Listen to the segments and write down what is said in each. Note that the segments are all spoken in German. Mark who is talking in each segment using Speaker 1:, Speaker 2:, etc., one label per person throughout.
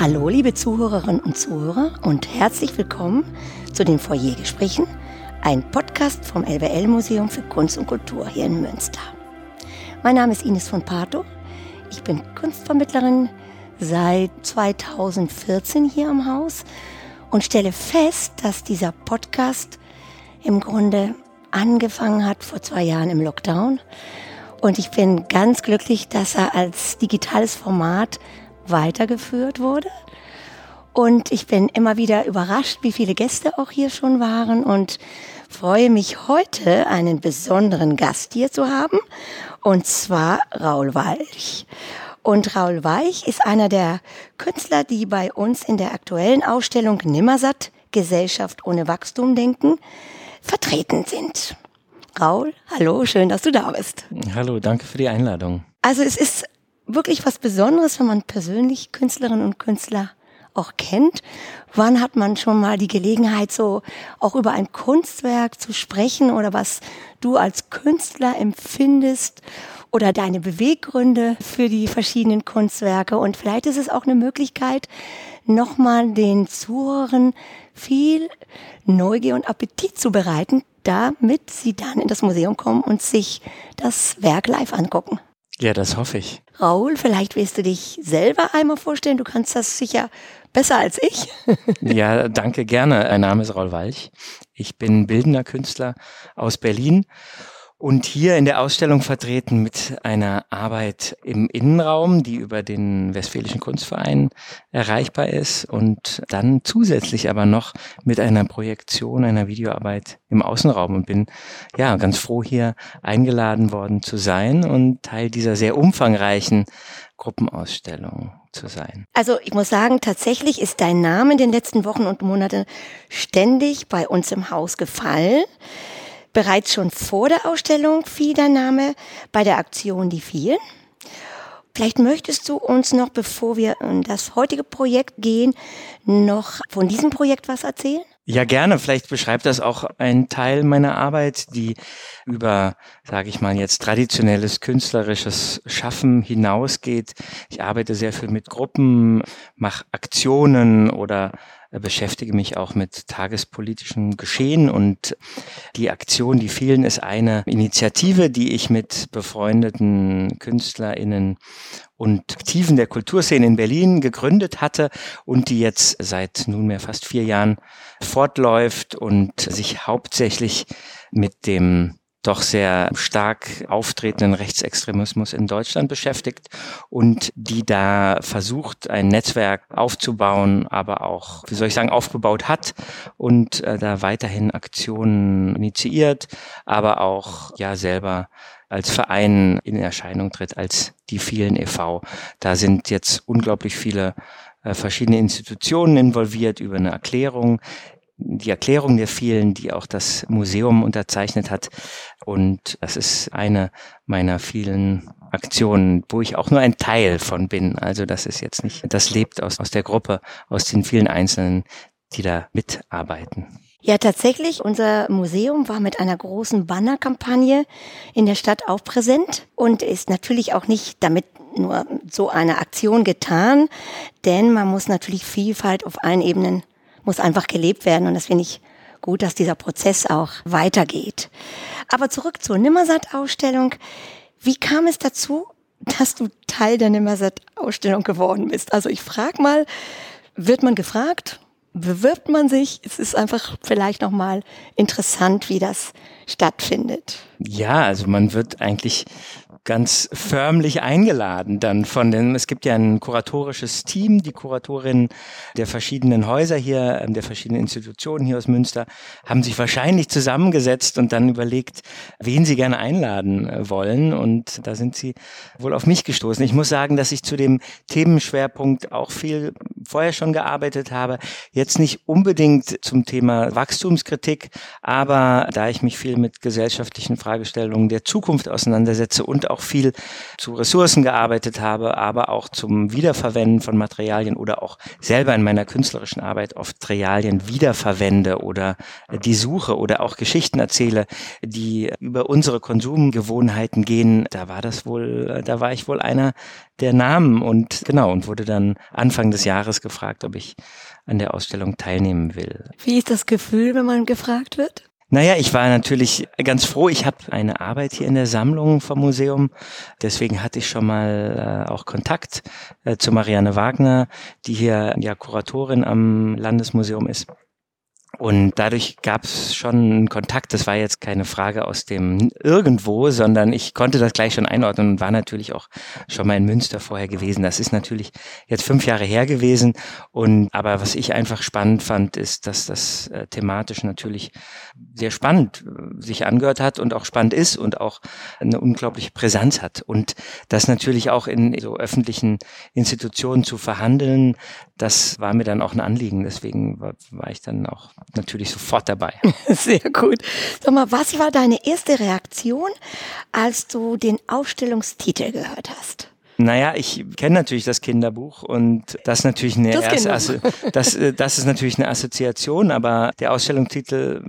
Speaker 1: Hallo, liebe Zuhörerinnen und Zuhörer und herzlich willkommen zu den Foyergesprächen, ein Podcast vom LWL-Museum für Kunst und Kultur hier in Münster. Mein Name ist Ines von Pato. Ich bin Kunstvermittlerin seit 2014 hier am Haus und stelle fest, dass dieser Podcast im Grunde angefangen hat vor zwei Jahren im Lockdown. Und ich bin ganz glücklich, dass er als digitales Format weitergeführt wurde. Und ich bin immer wieder überrascht, wie viele Gäste auch hier schon waren und freue mich heute, einen besonderen Gast hier zu haben, und zwar Raul Walch. Und Raul Weich ist einer der Künstler, die bei uns in der aktuellen Ausstellung Nimmersatt Gesellschaft ohne Wachstum denken, vertreten sind. Raul, hallo, schön, dass du da bist.
Speaker 2: Hallo, danke für die Einladung.
Speaker 1: Also es ist wirklich was Besonderes, wenn man persönlich Künstlerinnen und Künstler auch kennt. Wann hat man schon mal die Gelegenheit, so auch über ein Kunstwerk zu sprechen oder was du als Künstler empfindest oder deine Beweggründe für die verschiedenen Kunstwerke? Und vielleicht ist es auch eine Möglichkeit, nochmal den Zuhörern viel Neugier und Appetit zu bereiten, damit sie dann in das Museum kommen und sich das Werk live angucken.
Speaker 2: Ja, das hoffe ich.
Speaker 1: Raul, vielleicht willst du dich selber einmal vorstellen. Du kannst das sicher besser als ich.
Speaker 2: ja, danke gerne. Mein Name ist Raul Walch. Ich bin bildender Künstler aus Berlin und hier in der Ausstellung vertreten mit einer Arbeit im Innenraum, die über den Westfälischen Kunstverein erreichbar ist und dann zusätzlich aber noch mit einer Projektion einer Videoarbeit im Außenraum und bin ja ganz froh hier eingeladen worden zu sein und Teil dieser sehr umfangreichen Gruppenausstellung zu sein.
Speaker 1: Also ich muss sagen, tatsächlich ist dein Name in den letzten Wochen und Monaten ständig bei uns im Haus gefallen. Bereits schon vor der Ausstellung fiel dein Name bei der Aktion Die Vielen. Vielleicht möchtest du uns noch, bevor wir in das heutige Projekt gehen, noch von diesem Projekt was erzählen?
Speaker 2: Ja, gerne. Vielleicht beschreibt das auch einen Teil meiner Arbeit, die über, sage ich mal jetzt, traditionelles künstlerisches Schaffen hinausgeht. Ich arbeite sehr viel mit Gruppen, mache Aktionen oder beschäftige mich auch mit tagespolitischen Geschehen und die Aktion, die vielen, ist eine Initiative, die ich mit befreundeten KünstlerInnen und Aktiven der Kulturszene in Berlin gegründet hatte und die jetzt seit nunmehr fast vier Jahren fortläuft und sich hauptsächlich mit dem doch sehr stark auftretenden Rechtsextremismus in Deutschland beschäftigt und die da versucht, ein Netzwerk aufzubauen, aber auch, wie soll ich sagen, aufgebaut hat und äh, da weiterhin Aktionen initiiert, aber auch ja selber als Verein in Erscheinung tritt, als die vielen e.V. Da sind jetzt unglaublich viele äh, verschiedene Institutionen involviert über eine Erklärung, die Erklärung der vielen, die auch das Museum unterzeichnet hat. Und das ist eine meiner vielen Aktionen, wo ich auch nur ein Teil von bin. Also das ist jetzt nicht, das lebt aus, aus der Gruppe, aus den vielen Einzelnen, die da mitarbeiten.
Speaker 1: Ja, tatsächlich. Unser Museum war mit einer großen Bannerkampagne in der Stadt auch präsent und ist natürlich auch nicht damit nur so eine Aktion getan, denn man muss natürlich Vielfalt auf allen Ebenen muss einfach gelebt werden und das finde ich gut, dass dieser Prozess auch weitergeht. Aber zurück zur Nimmersatt-Ausstellung. Wie kam es dazu, dass du Teil der Nimmersatt-Ausstellung geworden bist? Also ich frage mal, wird man gefragt? Bewirbt man sich? Es ist einfach vielleicht nochmal interessant, wie das stattfindet.
Speaker 2: Ja, also man wird eigentlich ganz förmlich eingeladen dann von den, es gibt ja ein kuratorisches Team, die Kuratorinnen der verschiedenen Häuser hier, ähm, der verschiedenen Institutionen hier aus Münster, haben sich wahrscheinlich zusammengesetzt und dann überlegt, wen sie gerne einladen äh, wollen und da sind sie wohl auf mich gestoßen. Ich muss sagen, dass ich zu dem Themenschwerpunkt auch viel vorher schon gearbeitet habe, jetzt nicht unbedingt zum Thema Wachstumskritik, aber da ich mich viel mit gesellschaftlichen Fragestellungen der Zukunft auseinandersetze und auch auch viel zu Ressourcen gearbeitet habe, aber auch zum Wiederverwenden von Materialien oder auch selber in meiner künstlerischen Arbeit oft Materialien wiederverwende oder die suche oder auch Geschichten erzähle, die über unsere Konsumgewohnheiten gehen, da war das wohl, da war ich wohl einer der Namen und genau und wurde dann Anfang des Jahres gefragt, ob ich an der Ausstellung teilnehmen will.
Speaker 1: Wie ist das Gefühl, wenn man gefragt wird?
Speaker 2: Naja, ich war natürlich ganz froh. Ich habe eine Arbeit hier in der Sammlung vom Museum. Deswegen hatte ich schon mal äh, auch Kontakt äh, zu Marianne Wagner, die hier ja Kuratorin am Landesmuseum ist. Und dadurch gab es schon einen Kontakt. Das war jetzt keine Frage aus dem Irgendwo, sondern ich konnte das gleich schon einordnen und war natürlich auch schon mal in Münster vorher gewesen. Das ist natürlich jetzt fünf Jahre her gewesen. Und aber was ich einfach spannend fand, ist, dass das äh, thematisch natürlich sehr spannend äh, sich angehört hat und auch spannend ist und auch eine unglaubliche Präsenz hat. Und das natürlich auch in so öffentlichen Institutionen zu verhandeln, das war mir dann auch ein Anliegen. Deswegen war, war ich dann auch natürlich sofort dabei.
Speaker 1: Sehr gut. Sag mal, was war deine erste Reaktion, als du den Ausstellungstitel gehört hast?
Speaker 2: Naja, ich kenne natürlich das Kinderbuch und das natürlich eine
Speaker 1: das
Speaker 2: erste, das, äh, das ist natürlich eine Assoziation, aber der Ausstellungstitel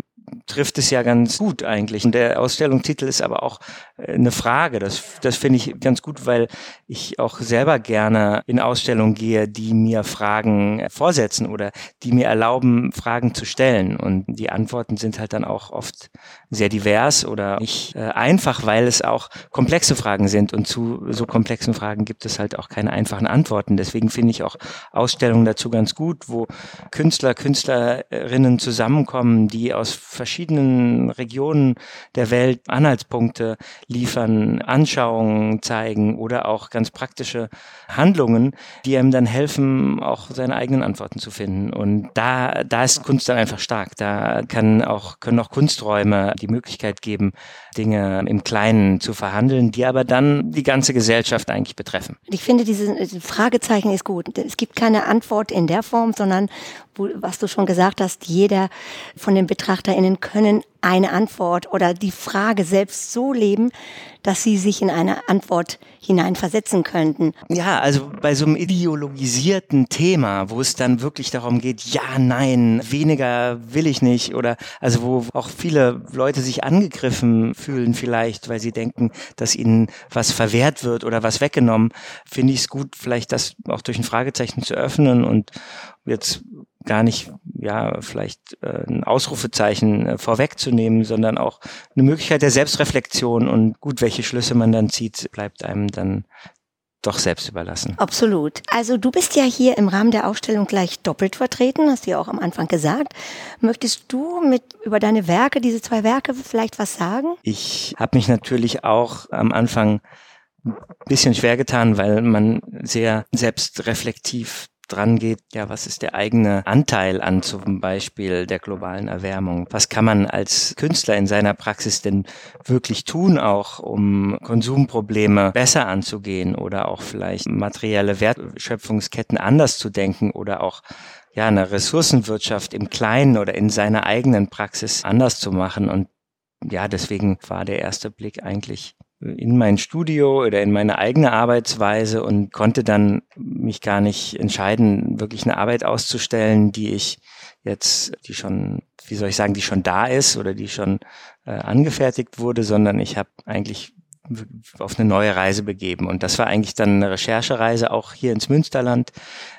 Speaker 2: trifft es ja ganz gut eigentlich. Und der Ausstellungstitel ist aber auch äh, eine Frage. Das, das finde ich ganz gut, weil ich auch selber gerne in Ausstellungen gehe, die mir Fragen vorsetzen oder die mir erlauben, Fragen zu stellen. Und die Antworten sind halt dann auch oft sehr divers oder nicht äh, einfach, weil es auch komplexe Fragen sind. Und zu so komplexen Fragen gibt es halt auch keine einfachen Antworten. Deswegen finde ich auch Ausstellungen dazu ganz gut, wo Künstler, Künstlerinnen zusammenkommen, die aus verschiedenen Regionen der Welt Anhaltspunkte liefern, Anschauungen zeigen oder auch ganz praktische Handlungen, die einem dann helfen, auch seine eigenen Antworten zu finden. Und da, da ist Kunst dann einfach stark. Da kann auch, können auch Kunsträume die Möglichkeit geben, Dinge im Kleinen zu verhandeln, die aber dann die ganze Gesellschaft eigentlich betreffen.
Speaker 1: Ich finde, dieses Fragezeichen ist gut. Es gibt keine Antwort in der Form, sondern was du schon gesagt hast, jeder von den BetrachterInnen können eine Antwort oder die Frage selbst so leben, dass sie sich in eine Antwort hineinversetzen könnten.
Speaker 2: Ja, also bei so einem ideologisierten Thema, wo es dann wirklich darum geht, ja, nein, weniger will ich nicht oder also wo auch viele Leute sich angegriffen fühlen vielleicht, weil sie denken, dass ihnen was verwehrt wird oder was weggenommen, finde ich es gut, vielleicht das auch durch ein Fragezeichen zu öffnen und jetzt gar nicht, ja, vielleicht äh, ein Ausrufezeichen äh, vorwegzunehmen, sondern auch eine Möglichkeit der Selbstreflexion und gut, welche Schlüsse man dann zieht, bleibt einem dann doch selbst überlassen.
Speaker 1: Absolut. Also du bist ja hier im Rahmen der Ausstellung gleich doppelt vertreten, hast du ja auch am Anfang gesagt. Möchtest du mit über deine Werke, diese zwei Werke, vielleicht was sagen?
Speaker 2: Ich habe mich natürlich auch am Anfang ein bisschen schwer getan, weil man sehr selbstreflektiv dran geht, ja, was ist der eigene Anteil an zum Beispiel der globalen Erwärmung? Was kann man als Künstler in seiner Praxis denn wirklich tun, auch um Konsumprobleme besser anzugehen oder auch vielleicht materielle Wertschöpfungsketten anders zu denken oder auch ja, eine Ressourcenwirtschaft im Kleinen oder in seiner eigenen Praxis anders zu machen. Und ja, deswegen war der erste Blick eigentlich in mein Studio oder in meine eigene Arbeitsweise und konnte dann mich gar nicht entscheiden, wirklich eine Arbeit auszustellen, die ich jetzt, die schon, wie soll ich sagen, die schon da ist oder die schon äh, angefertigt wurde, sondern ich habe eigentlich auf eine neue Reise begeben. Und das war eigentlich dann eine Recherchereise auch hier ins Münsterland.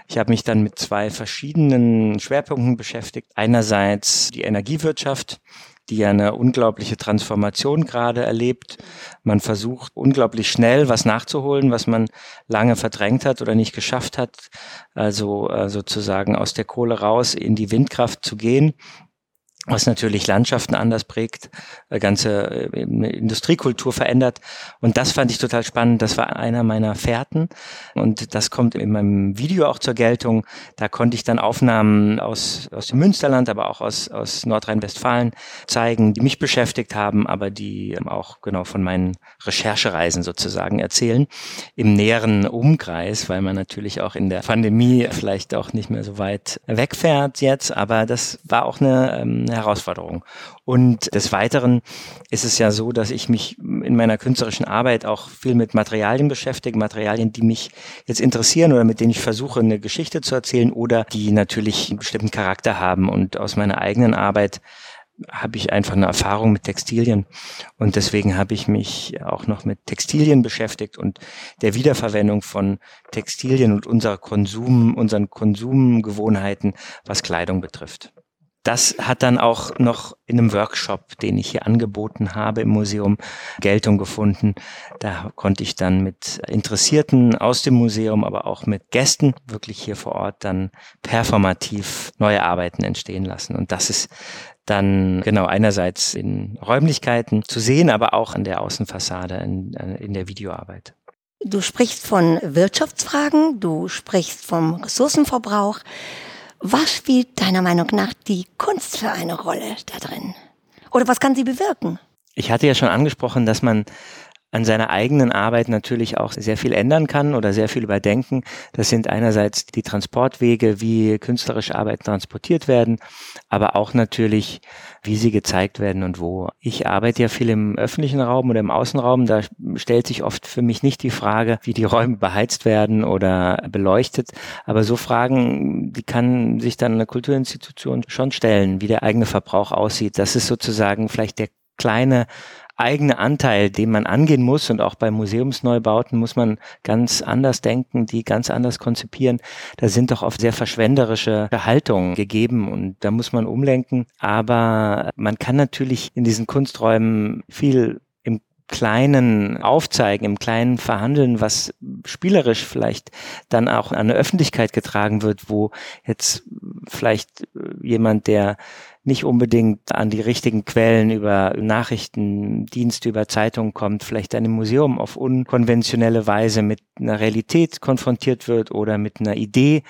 Speaker 2: Ich habe mich dann mit zwei verschiedenen Schwerpunkten beschäftigt. Einerseits die Energiewirtschaft, die ja eine unglaubliche Transformation gerade erlebt. Man versucht unglaublich schnell was nachzuholen, was man lange verdrängt hat oder nicht geschafft hat. Also äh, sozusagen aus der Kohle raus in die Windkraft zu gehen was natürlich Landschaften anders prägt, äh, ganze äh, Industriekultur verändert. Und das fand ich total spannend. Das war einer meiner Fährten. Und das kommt in meinem Video auch zur Geltung. Da konnte ich dann Aufnahmen aus, aus dem Münsterland, aber auch aus, aus Nordrhein-Westfalen zeigen, die mich beschäftigt haben, aber die auch genau von meinen Recherchereisen sozusagen erzählen. Im näheren Umkreis, weil man natürlich auch in der Pandemie vielleicht auch nicht mehr so weit wegfährt jetzt. Aber das war auch eine, eine ähm, Herausforderung. Und des Weiteren ist es ja so, dass ich mich in meiner künstlerischen Arbeit auch viel mit Materialien beschäftige, Materialien, die mich jetzt interessieren oder mit denen ich versuche, eine Geschichte zu erzählen oder die natürlich einen bestimmten Charakter haben. Und aus meiner eigenen Arbeit habe ich einfach eine Erfahrung mit Textilien und deswegen habe ich mich auch noch mit Textilien beschäftigt und der Wiederverwendung von Textilien und unser Konsum, unseren Konsumgewohnheiten, was Kleidung betrifft. Das hat dann auch noch in einem Workshop, den ich hier angeboten habe im Museum, Geltung gefunden. Da konnte ich dann mit Interessierten aus dem Museum, aber auch mit Gästen wirklich hier vor Ort dann performativ neue Arbeiten entstehen lassen. Und das ist dann genau einerseits in Räumlichkeiten zu sehen, aber auch an der Außenfassade in, in der Videoarbeit.
Speaker 1: Du sprichst von Wirtschaftsfragen, du sprichst vom Ressourcenverbrauch. Was spielt deiner Meinung nach die Kunst für eine Rolle da drin? Oder was kann sie bewirken?
Speaker 2: Ich hatte ja schon angesprochen, dass man an seiner eigenen Arbeit natürlich auch sehr viel ändern kann oder sehr viel überdenken. Das sind einerseits die Transportwege, wie künstlerische Arbeiten transportiert werden, aber auch natürlich, wie sie gezeigt werden und wo. Ich arbeite ja viel im öffentlichen Raum oder im Außenraum. Da stellt sich oft für mich nicht die Frage, wie die Räume beheizt werden oder beleuchtet. Aber so Fragen, die kann sich dann eine Kulturinstitution schon stellen, wie der eigene Verbrauch aussieht. Das ist sozusagen vielleicht der kleine eigene Anteil, den man angehen muss und auch bei Museumsneubauten muss man ganz anders denken, die ganz anders konzipieren. Da sind doch oft sehr verschwenderische Haltungen gegeben und da muss man umlenken. Aber man kann natürlich in diesen Kunsträumen viel im Kleinen aufzeigen, im Kleinen verhandeln, was spielerisch vielleicht dann auch an eine Öffentlichkeit getragen wird, wo jetzt vielleicht jemand, der nicht unbedingt an die richtigen Quellen über Nachrichtendienste, über Zeitungen kommt, vielleicht einem Museum auf unkonventionelle Weise mit einer Realität konfrontiert wird oder mit einer Idee,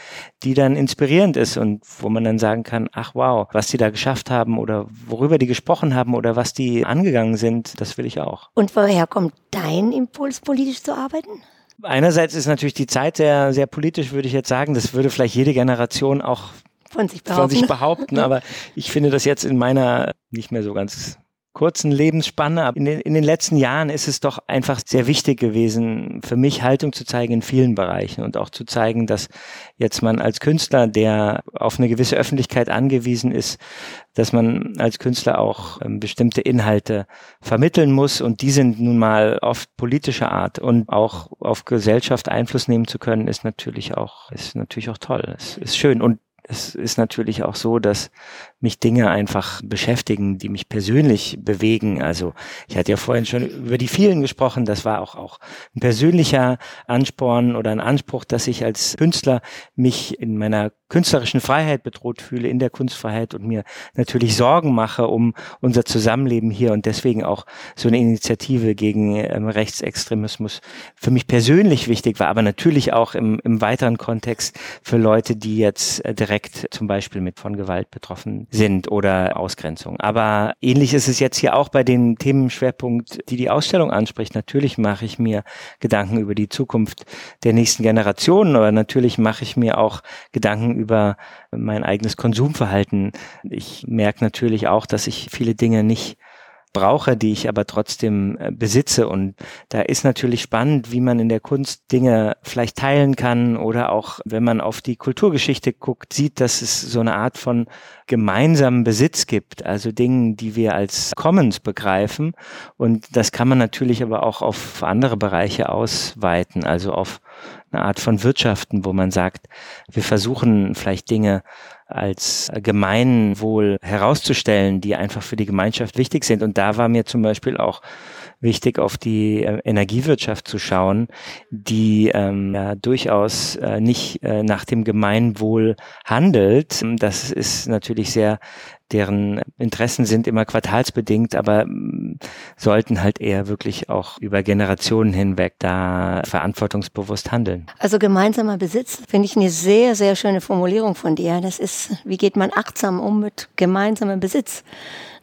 Speaker 2: die dann inspirierend ist und wo man dann sagen kann, ach wow, was die da geschafft haben oder worüber die gesprochen haben oder was die angegangen sind, das will ich auch.
Speaker 1: Und woher kommt dein Impuls, politisch zu arbeiten?
Speaker 2: Einerseits ist natürlich die Zeit sehr, sehr politisch, würde ich jetzt sagen. Das würde vielleicht jede Generation auch
Speaker 1: von sich behaupten.
Speaker 2: Von sich behaupten, aber ich finde das jetzt in meiner nicht mehr so ganz kurzen Lebensspanne. Aber in den, in den letzten Jahren ist es doch einfach sehr wichtig gewesen, für mich Haltung zu zeigen in vielen Bereichen und auch zu zeigen, dass jetzt man als Künstler, der auf eine gewisse Öffentlichkeit angewiesen ist, dass man als Künstler auch ähm, bestimmte Inhalte vermitteln muss und die sind nun mal oft politischer Art und auch auf Gesellschaft Einfluss nehmen zu können, ist natürlich auch, ist natürlich auch toll. Es ist schön und es ist natürlich auch so, dass mich Dinge einfach beschäftigen, die mich persönlich bewegen. Also ich hatte ja vorhin schon über die vielen gesprochen. Das war auch, auch ein persönlicher Ansporn oder ein Anspruch, dass ich als Künstler mich in meiner künstlerischen Freiheit bedroht fühle, in der Kunstfreiheit und mir natürlich Sorgen mache um unser Zusammenleben hier und deswegen auch so eine Initiative gegen ähm, Rechtsextremismus für mich persönlich wichtig war, aber natürlich auch im, im weiteren Kontext für Leute, die jetzt äh, direkt zum Beispiel mit von Gewalt betroffen sind oder Ausgrenzung. Aber ähnlich ist es jetzt hier auch bei den Themenschwerpunkt, die die Ausstellung anspricht. Natürlich mache ich mir Gedanken über die Zukunft der nächsten Generationen, aber natürlich mache ich mir auch Gedanken über mein eigenes Konsumverhalten. Ich merke natürlich auch, dass ich viele Dinge nicht brauche, die ich aber trotzdem äh, besitze. Und da ist natürlich spannend, wie man in der Kunst Dinge vielleicht teilen kann oder auch, wenn man auf die Kulturgeschichte guckt, sieht, dass es so eine Art von gemeinsamen Besitz gibt, also Dingen, die wir als Commons begreifen. Und das kann man natürlich aber auch auf andere Bereiche ausweiten, also auf eine Art von Wirtschaften, wo man sagt, wir versuchen vielleicht Dinge als Gemeinwohl herauszustellen, die einfach für die Gemeinschaft wichtig sind. Und da war mir zum Beispiel auch wichtig, auf die äh, Energiewirtschaft zu schauen, die ähm, ja, durchaus äh, nicht äh, nach dem Gemeinwohl handelt. Das ist natürlich sehr deren Interessen sind immer quartalsbedingt, aber mm, sollten halt eher wirklich auch über Generationen hinweg da verantwortungsbewusst handeln.
Speaker 1: Also gemeinsamer Besitz finde ich eine sehr, sehr schöne Formulierung von dir. Das ist, wie geht man achtsam um mit gemeinsamem Besitz?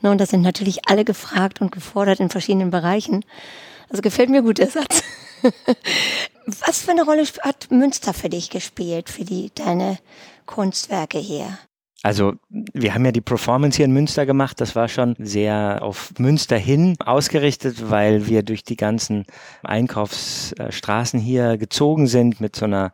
Speaker 1: Ne, und da sind natürlich alle gefragt und gefordert in verschiedenen Bereichen. Also gefällt mir gut der Satz. Was für eine Rolle hat Münster für dich gespielt, für die, deine Kunstwerke hier?
Speaker 2: Also wir haben ja die Performance hier in Münster gemacht. Das war schon sehr auf Münster hin ausgerichtet, weil wir durch die ganzen Einkaufsstraßen hier gezogen sind mit so einer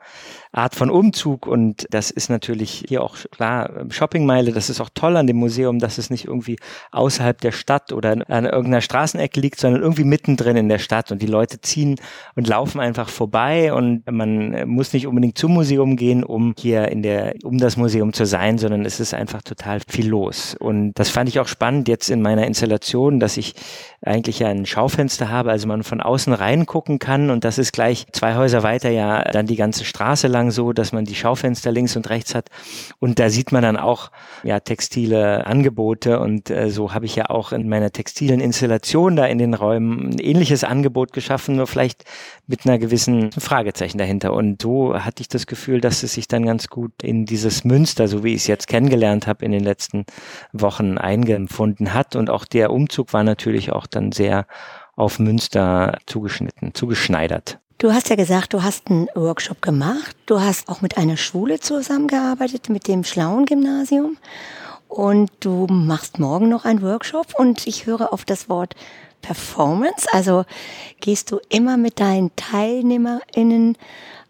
Speaker 2: Art von Umzug. Und das ist natürlich hier auch klar Shoppingmeile. Das ist auch toll an dem Museum, dass es nicht irgendwie außerhalb der Stadt oder an irgendeiner Straßenecke liegt, sondern irgendwie mittendrin in der Stadt. Und die Leute ziehen und laufen einfach vorbei und man muss nicht unbedingt zum Museum gehen, um hier in der, um das Museum zu sein, sondern es ist einfach total viel los. Und das fand ich auch spannend jetzt in meiner Installation, dass ich eigentlich ja ein Schaufenster habe, also man von außen reingucken kann und das ist gleich zwei Häuser weiter ja dann die ganze Straße lang so, dass man die Schaufenster links und rechts hat. Und da sieht man dann auch ja textile Angebote. Und äh, so habe ich ja auch in meiner textilen Installation da in den Räumen ein ähnliches Angebot geschaffen, nur vielleicht mit einer gewissen Fragezeichen dahinter. Und so hatte ich das Gefühl, dass es sich dann ganz gut in dieses Münster, so wie ich es jetzt kennengelernt habe in den letzten Wochen eingefunden hat. Und auch der Umzug war natürlich auch dann sehr auf Münster zugeschnitten, zugeschneidert.
Speaker 1: Du hast ja gesagt, du hast einen Workshop gemacht. Du hast auch mit einer Schule zusammengearbeitet, mit dem Schlauen Gymnasium. Und du machst morgen noch einen Workshop und ich höre auf das Wort Performance. Also gehst du immer mit deinen TeilnehmerInnen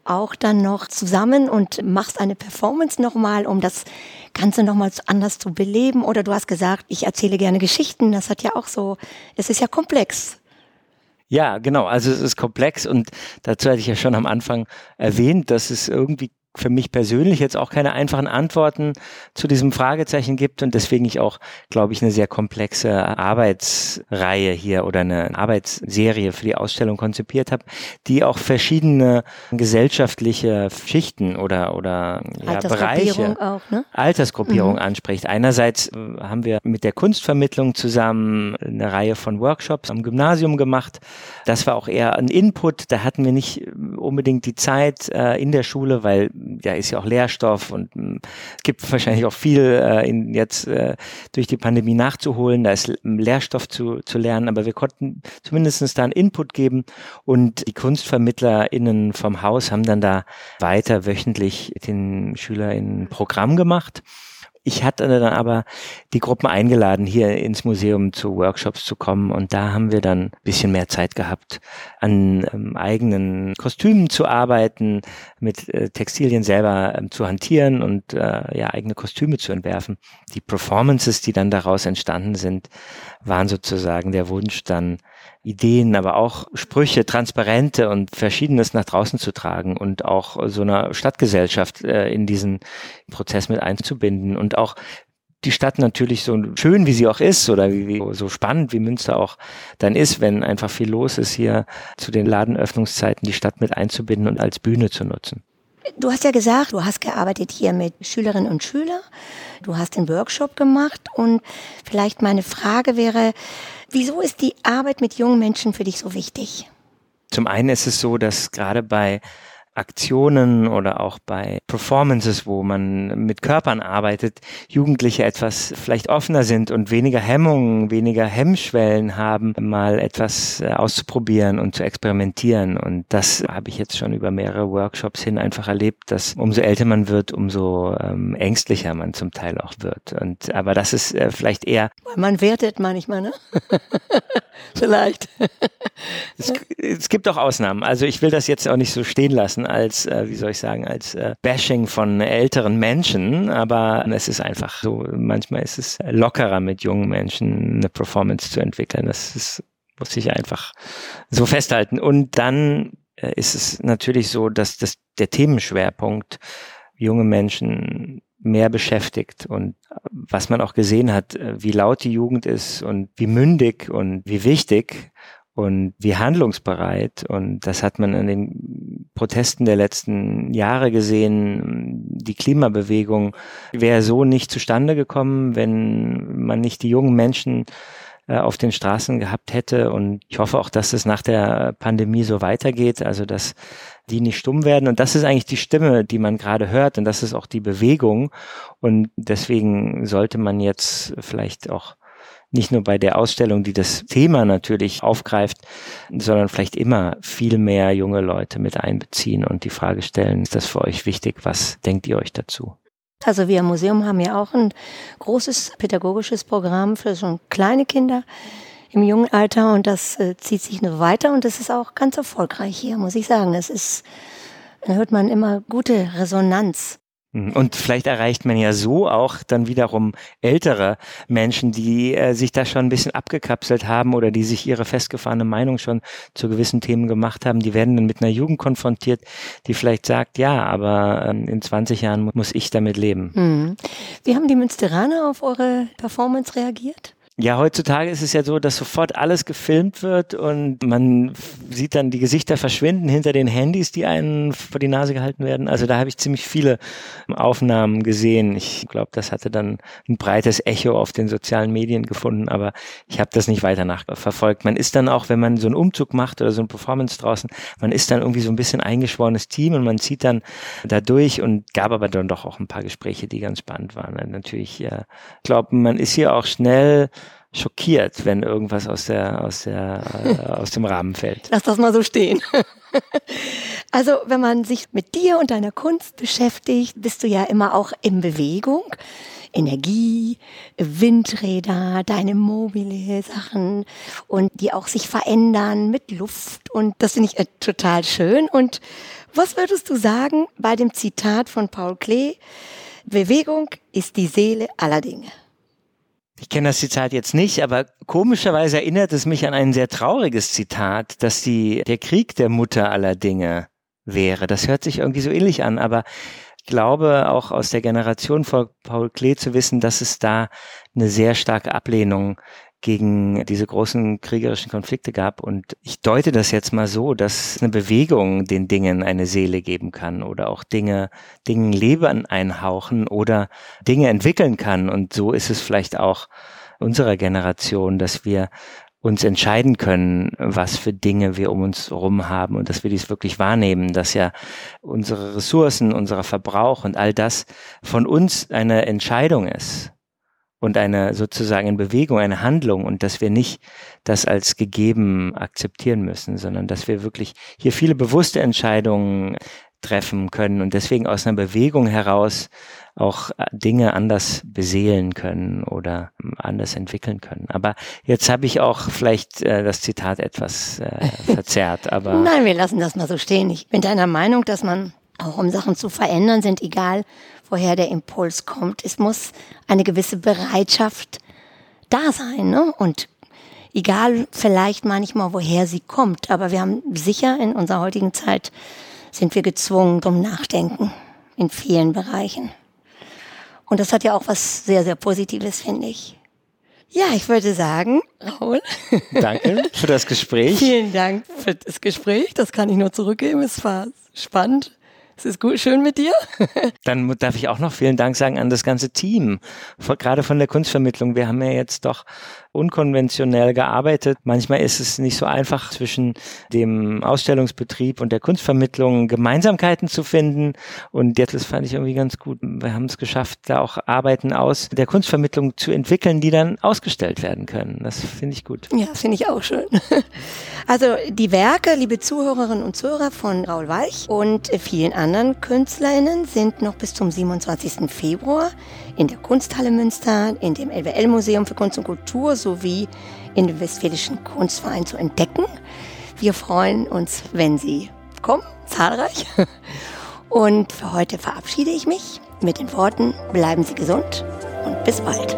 Speaker 1: auch dann noch zusammen und machst eine Performance nochmal, um das Ganze nochmal anders zu beleben? Oder du hast gesagt, ich erzähle gerne Geschichten. Das hat ja auch so, es ist ja komplex.
Speaker 2: Ja, genau. Also es ist komplex und dazu hatte ich ja schon am Anfang erwähnt, dass es irgendwie für mich persönlich jetzt auch keine einfachen Antworten zu diesem Fragezeichen gibt und deswegen ich auch, glaube ich, eine sehr komplexe Arbeitsreihe hier oder eine Arbeitsserie für die Ausstellung konzipiert habe, die auch verschiedene gesellschaftliche Schichten oder oder ja, Bereiche, auch, ne? Altersgruppierung mhm. anspricht. Einerseits äh, haben wir mit der Kunstvermittlung zusammen eine Reihe von Workshops am Gymnasium gemacht. Das war auch eher ein Input. Da hatten wir nicht unbedingt die Zeit äh, in der Schule, weil ja ist ja auch Lehrstoff und mh, hm, es gibt wahrscheinlich auch viel äh, in, jetzt äh, durch die Pandemie nachzuholen. Da ist Lehrstoff zu, zu lernen, aber wir konnten zumindestens da einen Input geben und die KunstvermittlerInnen vom Haus haben dann da weiter wöchentlich den SchülerInnen Programm gemacht. Ich hatte dann aber die Gruppen eingeladen, hier ins Museum zu Workshops zu kommen und da haben wir dann ein bisschen mehr Zeit gehabt, an ähm, eigenen Kostümen zu arbeiten, mit äh, Textilien selber ähm, zu hantieren und äh, ja eigene Kostüme zu entwerfen. Die Performances, die dann daraus entstanden sind, waren sozusagen der Wunsch dann Ideen, aber auch Sprüche, Transparente und Verschiedenes nach draußen zu tragen und auch so einer Stadtgesellschaft äh, in diesen Prozess mit einzubinden und auch die Stadt natürlich so schön, wie sie auch ist oder wie, so spannend, wie Münster auch dann ist, wenn einfach viel los ist, hier zu den Ladenöffnungszeiten die Stadt mit einzubinden und als Bühne zu nutzen.
Speaker 1: Du hast ja gesagt, du hast gearbeitet hier mit Schülerinnen und Schülern. Du hast den Workshop gemacht und vielleicht meine Frage wäre, Wieso ist die Arbeit mit jungen Menschen für dich so wichtig?
Speaker 2: Zum einen ist es so, dass gerade bei Aktionen oder auch bei Performances, wo man mit Körpern arbeitet, Jugendliche etwas vielleicht offener sind und weniger Hemmungen, weniger Hemmschwellen haben, mal etwas äh, auszuprobieren und zu experimentieren. Und das habe ich jetzt schon über mehrere Workshops hin einfach erlebt, dass umso älter man wird, umso ähm, ängstlicher man zum Teil auch wird. Und aber das ist äh, vielleicht eher.
Speaker 1: Man wertet manchmal, ne? vielleicht.
Speaker 2: es, es gibt auch Ausnahmen. Also ich will das jetzt auch nicht so stehen lassen lassen als, äh, wie soll ich sagen, als äh, Bashing von älteren Menschen, aber es ist einfach so, manchmal ist es lockerer mit jungen Menschen eine Performance zu entwickeln. Das ist, muss ich einfach so festhalten. Und dann äh, ist es natürlich so, dass das, der Themenschwerpunkt junge Menschen mehr beschäftigt und was man auch gesehen hat, äh, wie laut die Jugend ist und wie mündig und wie wichtig und wie handlungsbereit. Und das hat man in den Protesten der letzten Jahre gesehen. Die Klimabewegung wäre so nicht zustande gekommen, wenn man nicht die jungen Menschen äh, auf den Straßen gehabt hätte. Und ich hoffe auch, dass es nach der Pandemie so weitergeht, also dass die nicht stumm werden. Und das ist eigentlich die Stimme, die man gerade hört. Und das ist auch die Bewegung. Und deswegen sollte man jetzt vielleicht auch nicht nur bei der Ausstellung, die das Thema natürlich aufgreift, sondern vielleicht immer viel mehr junge Leute mit einbeziehen und die Frage stellen, ist das für euch wichtig? Was denkt ihr euch dazu?
Speaker 1: Also wir im Museum haben ja auch ein großes pädagogisches Programm für schon kleine Kinder im jungen Alter und das äh, zieht sich nur weiter und das ist auch ganz erfolgreich hier, muss ich sagen. Das ist, da hört man immer gute Resonanz.
Speaker 2: Mhm. Und vielleicht erreicht man ja so auch dann wiederum ältere Menschen, die äh, sich da schon ein bisschen abgekapselt haben oder die sich ihre festgefahrene Meinung schon zu gewissen Themen gemacht haben. Die werden dann mit einer Jugend konfrontiert, die vielleicht sagt, ja, aber äh, in 20 Jahren muss ich damit leben.
Speaker 1: Mhm. Wie haben die Münsteraner auf eure Performance reagiert?
Speaker 2: Ja, heutzutage ist es ja so, dass sofort alles gefilmt wird und man sieht dann die Gesichter verschwinden hinter den Handys, die einen vor die Nase gehalten werden. Also da habe ich ziemlich viele Aufnahmen gesehen. Ich glaube, das hatte dann ein breites Echo auf den sozialen Medien gefunden, aber ich habe das nicht weiter nachverfolgt. Man ist dann auch, wenn man so einen Umzug macht oder so ein Performance draußen, man ist dann irgendwie so ein bisschen eingeschworenes Team und man zieht dann da durch und gab aber dann doch auch ein paar Gespräche, die ganz spannend waren. Natürlich, ja, ich glaube, man ist hier auch schnell schockiert, wenn irgendwas aus der aus der äh, aus dem Rahmen fällt.
Speaker 1: Lass das mal so stehen. also, wenn man sich mit dir und deiner Kunst beschäftigt, bist du ja immer auch in Bewegung. Energie, Windräder, deine mobile Sachen und die auch sich verändern mit Luft und das finde ich äh, total schön. Und was würdest du sagen bei dem Zitat von Paul Klee? Bewegung ist die Seele aller Dinge.
Speaker 2: Ich kenne das Zitat jetzt nicht, aber komischerweise erinnert es mich an ein sehr trauriges Zitat, dass die, der Krieg der Mutter aller Dinge wäre. Das hört sich irgendwie so ähnlich an, aber ich glaube auch aus der Generation von Paul Klee zu wissen, dass es da eine sehr starke Ablehnung gegen diese großen kriegerischen Konflikte gab. Und ich deute das jetzt mal so, dass eine Bewegung den Dingen eine Seele geben kann oder auch Dinge, Dingen Leben einhauchen oder Dinge entwickeln kann. Und so ist es vielleicht auch unserer Generation, dass wir uns entscheiden können, was für Dinge wir um uns herum haben und dass wir dies wirklich wahrnehmen, dass ja unsere Ressourcen, unser Verbrauch und all das von uns eine Entscheidung ist und eine sozusagen in Bewegung, eine Handlung und dass wir nicht das als gegeben akzeptieren müssen, sondern dass wir wirklich hier viele bewusste Entscheidungen treffen können und deswegen aus einer Bewegung heraus auch äh, Dinge anders beseelen können oder anders entwickeln können. Aber jetzt habe ich auch vielleicht äh, das Zitat etwas äh, verzerrt. Aber
Speaker 1: Nein, wir lassen das mal so stehen. Ich bin deiner Meinung, dass man auch um Sachen zu verändern sind, egal woher der Impuls kommt. Es muss eine gewisse Bereitschaft da sein. Ne? Und egal vielleicht manchmal, woher sie kommt, aber wir haben sicher in unserer heutigen Zeit sind wir gezwungen zum Nachdenken in vielen Bereichen. Und das hat ja auch was sehr, sehr Positives, finde ich. Ja, ich würde sagen, Raul.
Speaker 2: Danke für das Gespräch.
Speaker 1: Vielen Dank für das Gespräch. Das kann ich nur zurückgeben. Es war spannend. Es ist gut, schön mit dir.
Speaker 2: Dann darf ich auch noch vielen Dank sagen an das ganze Team, gerade von der Kunstvermittlung. Wir haben ja jetzt doch unkonventionell gearbeitet. Manchmal ist es nicht so einfach zwischen dem Ausstellungsbetrieb und der Kunstvermittlung Gemeinsamkeiten zu finden. Und das fand ich irgendwie ganz gut. Wir haben es geschafft, da auch Arbeiten aus der Kunstvermittlung zu entwickeln, die dann ausgestellt werden können. Das finde ich gut.
Speaker 1: Ja, finde ich auch schön. Also die Werke, liebe Zuhörerinnen und Zuhörer von Raul Walch und vielen anderen KünstlerInnen sind noch bis zum 27. Februar in der Kunsthalle Münster, in dem LWL-Museum für Kunst und Kultur sowie in dem Westfälischen Kunstverein zu entdecken. Wir freuen uns, wenn Sie kommen, zahlreich. Und für heute verabschiede ich mich mit den Worten, bleiben Sie gesund und bis bald.